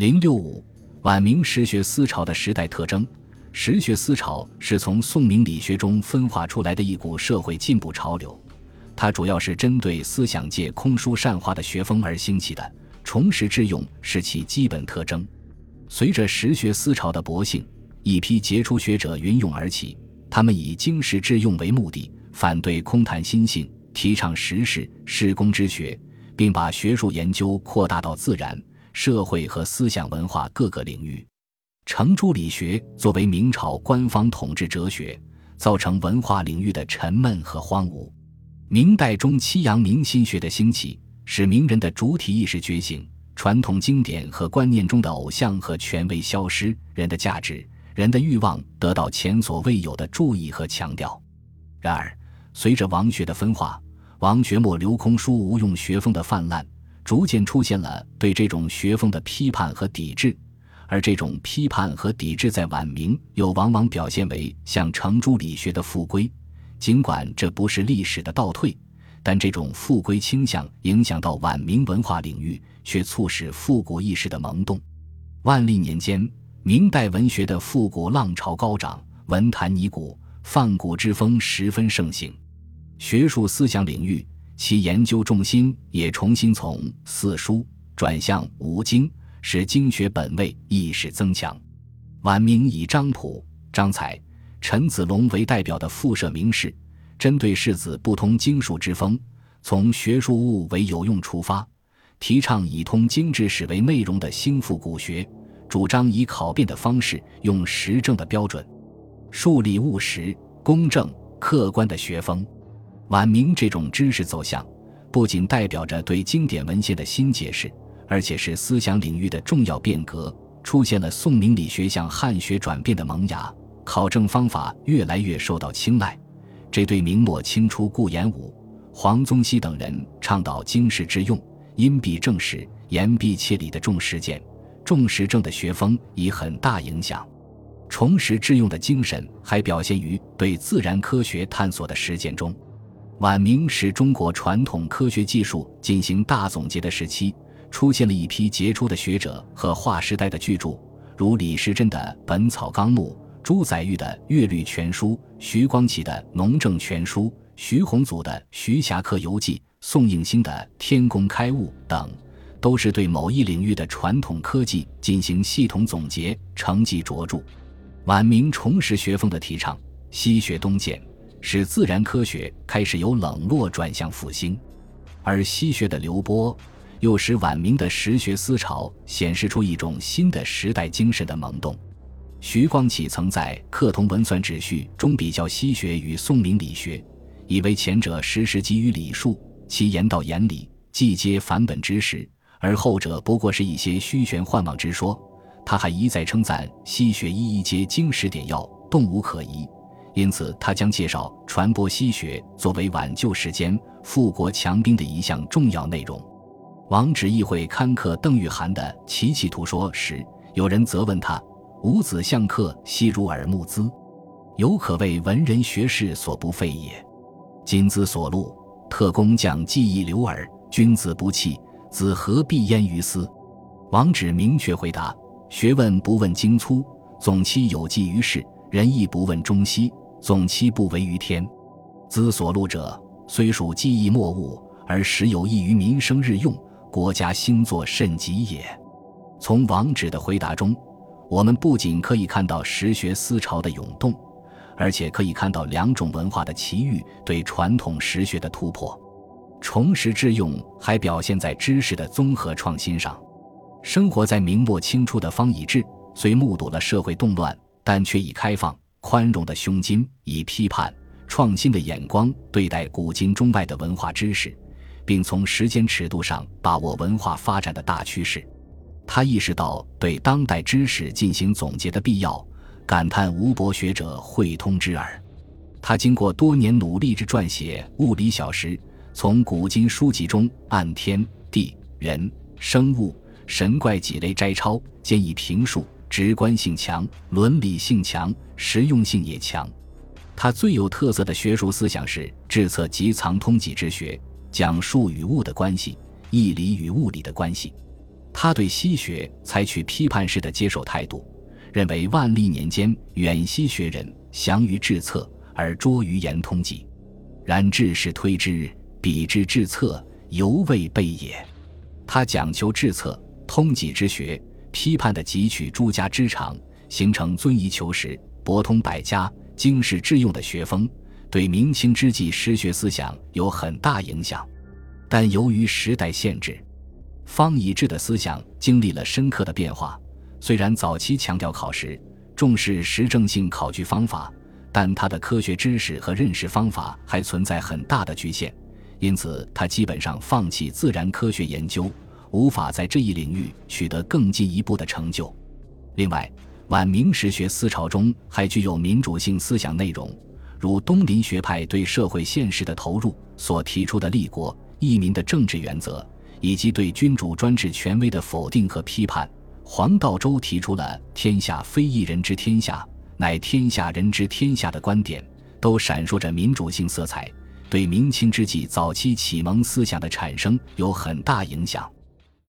零六五，晚明实学思潮的时代特征。实学思潮是从宋明理学中分化出来的一股社会进步潮流，它主要是针对思想界空疏善化的学风而兴起的。重实致用是其基本特征。随着实学思潮的勃兴，一批杰出学者云涌而起，他们以经实致用为目的，反对空谈心性，提倡实事施工之学，并把学术研究扩大到自然。社会和思想文化各个领域，程朱理学作为明朝官方统治哲学，造成文化领域的沉闷和荒芜。明代中期阳明心学的兴起，使名人的主体意识觉醒，传统经典和观念中的偶像和权威消失，人的价值、人的欲望得到前所未有的注意和强调。然而，随着王学的分化，王学末流空疏无用学风的泛滥。逐渐出现了对这种学风的批判和抵制，而这种批判和抵制在晚明又往往表现为向程朱理学的复归。尽管这不是历史的倒退，但这种复归倾向影响到晚明文化领域，却促使复古意识的萌动。万历年间，明代文学的复古浪潮高涨，文坛拟古、泛古之风十分盛行，学术思想领域。其研究重心也重新从四书转向五经，使经学本位意识增强。晚明以张溥、张才、陈子龙为代表的复社名士，针对士子不通经术之风，从学术务为有用出发，提倡以通经之史为内容的兴复古学，主张以考辩的方式，用实证的标准，树立务实、公正、客观的学风。晚明这种知识走向，不仅代表着对经典文献的新解释，而且是思想领域的重要变革。出现了宋明理学向汉学转变的萌芽，考证方法越来越受到青睐。这对明末清初顾炎武、黄宗羲等人倡导经世致用、因必正实、言必切理的重实践、重实证的学风以很大影响。重实致用的精神还表现于对自然科学探索的实践中。晚明是中国传统科学技术进行大总结的时期，出现了一批杰出的学者和划时代的巨著，如李时珍的《本草纲目》，朱载堉的《乐律全书》，徐光启的《农政全书》，徐宏祖的《徐霞客游记》，宋应星的《天工开物》等，都是对某一领域的传统科技进行系统总结，成绩卓著。晚明重拾学风的提倡，西学东渐。使自然科学开始由冷落转向复兴，而西学的流播又使晚明的实学思潮显示出一种新的时代精神的萌动。徐光启曾在《课同文算指序》中比较西学与宋明理学，以为前者时时基于礼数，其言道言理，既皆返本之实；而后者不过是一些虚玄幻妄之说。他还一再称赞西学一一皆经史典要，动无可疑。因此，他将介绍传播西学作为挽救时间、富国强兵的一项重要内容。王直议会刊刻邓玉涵的《奇奇图说》时，有人责问他：“五子相克，悉如耳目资，犹可谓文人学士所不废也。今兹所录，特工匠技艺留耳，君子不弃，子何必焉于斯？”王直明确回答：“学问不问精粗，总期有济于世；仁义不问中西。”总期不为于天，兹所录者虽属记忆莫物，而实有益于民生日用，国家兴作甚极也。从王直的回答中，我们不仅可以看到实学思潮的涌动，而且可以看到两种文化的奇遇对传统实学的突破。重实致用还表现在知识的综合创新上。生活在明末清初的方以智，虽目睹了社会动乱，但却以开放。宽容的胸襟，以批判、创新的眼光对待古今中外的文化知识，并从时间尺度上把握文化发展的大趋势。他意识到对当代知识进行总结的必要，感叹吴伯学者会通之耳。他经过多年努力之撰写《物理小时》，从古今书籍中按天地人生物神怪几类摘抄，兼以评述。直观性强，伦理性强，实用性也强。他最有特色的学术思想是智测及藏通己之学，讲述与物的关系，义理与物理的关系。他对西学采取批判式的接受态度，认为万历年间远西学人详于治策而拙于言通籍，然治士推之，比之治策犹未备也。他讲求治策、通己之学，批判的汲取诸家之长，形成遵仪求实、博通百家、经世致用的学风，对明清之际实学思想有很大影响。但由于时代限制，方以智的思想经历了深刻的变化。虽然早期强调考试，重视实证性考据方法，但他的科学知识和认识方法还存在很大的局限，因此他基本上放弃自然科学研究，无法在这一领域取得更进一步的成就。另外，晚明实学思潮中还具有民主性思想内容，如东林学派对社会现实的投入所提出的立国。义民的政治原则，以及对君主专制权威的否定和批判，黄道周提出了“天下非一人之天下，乃天下人之天下”的观点，都闪烁着民主性色彩，对明清之际早期启蒙思想的产生有很大影响。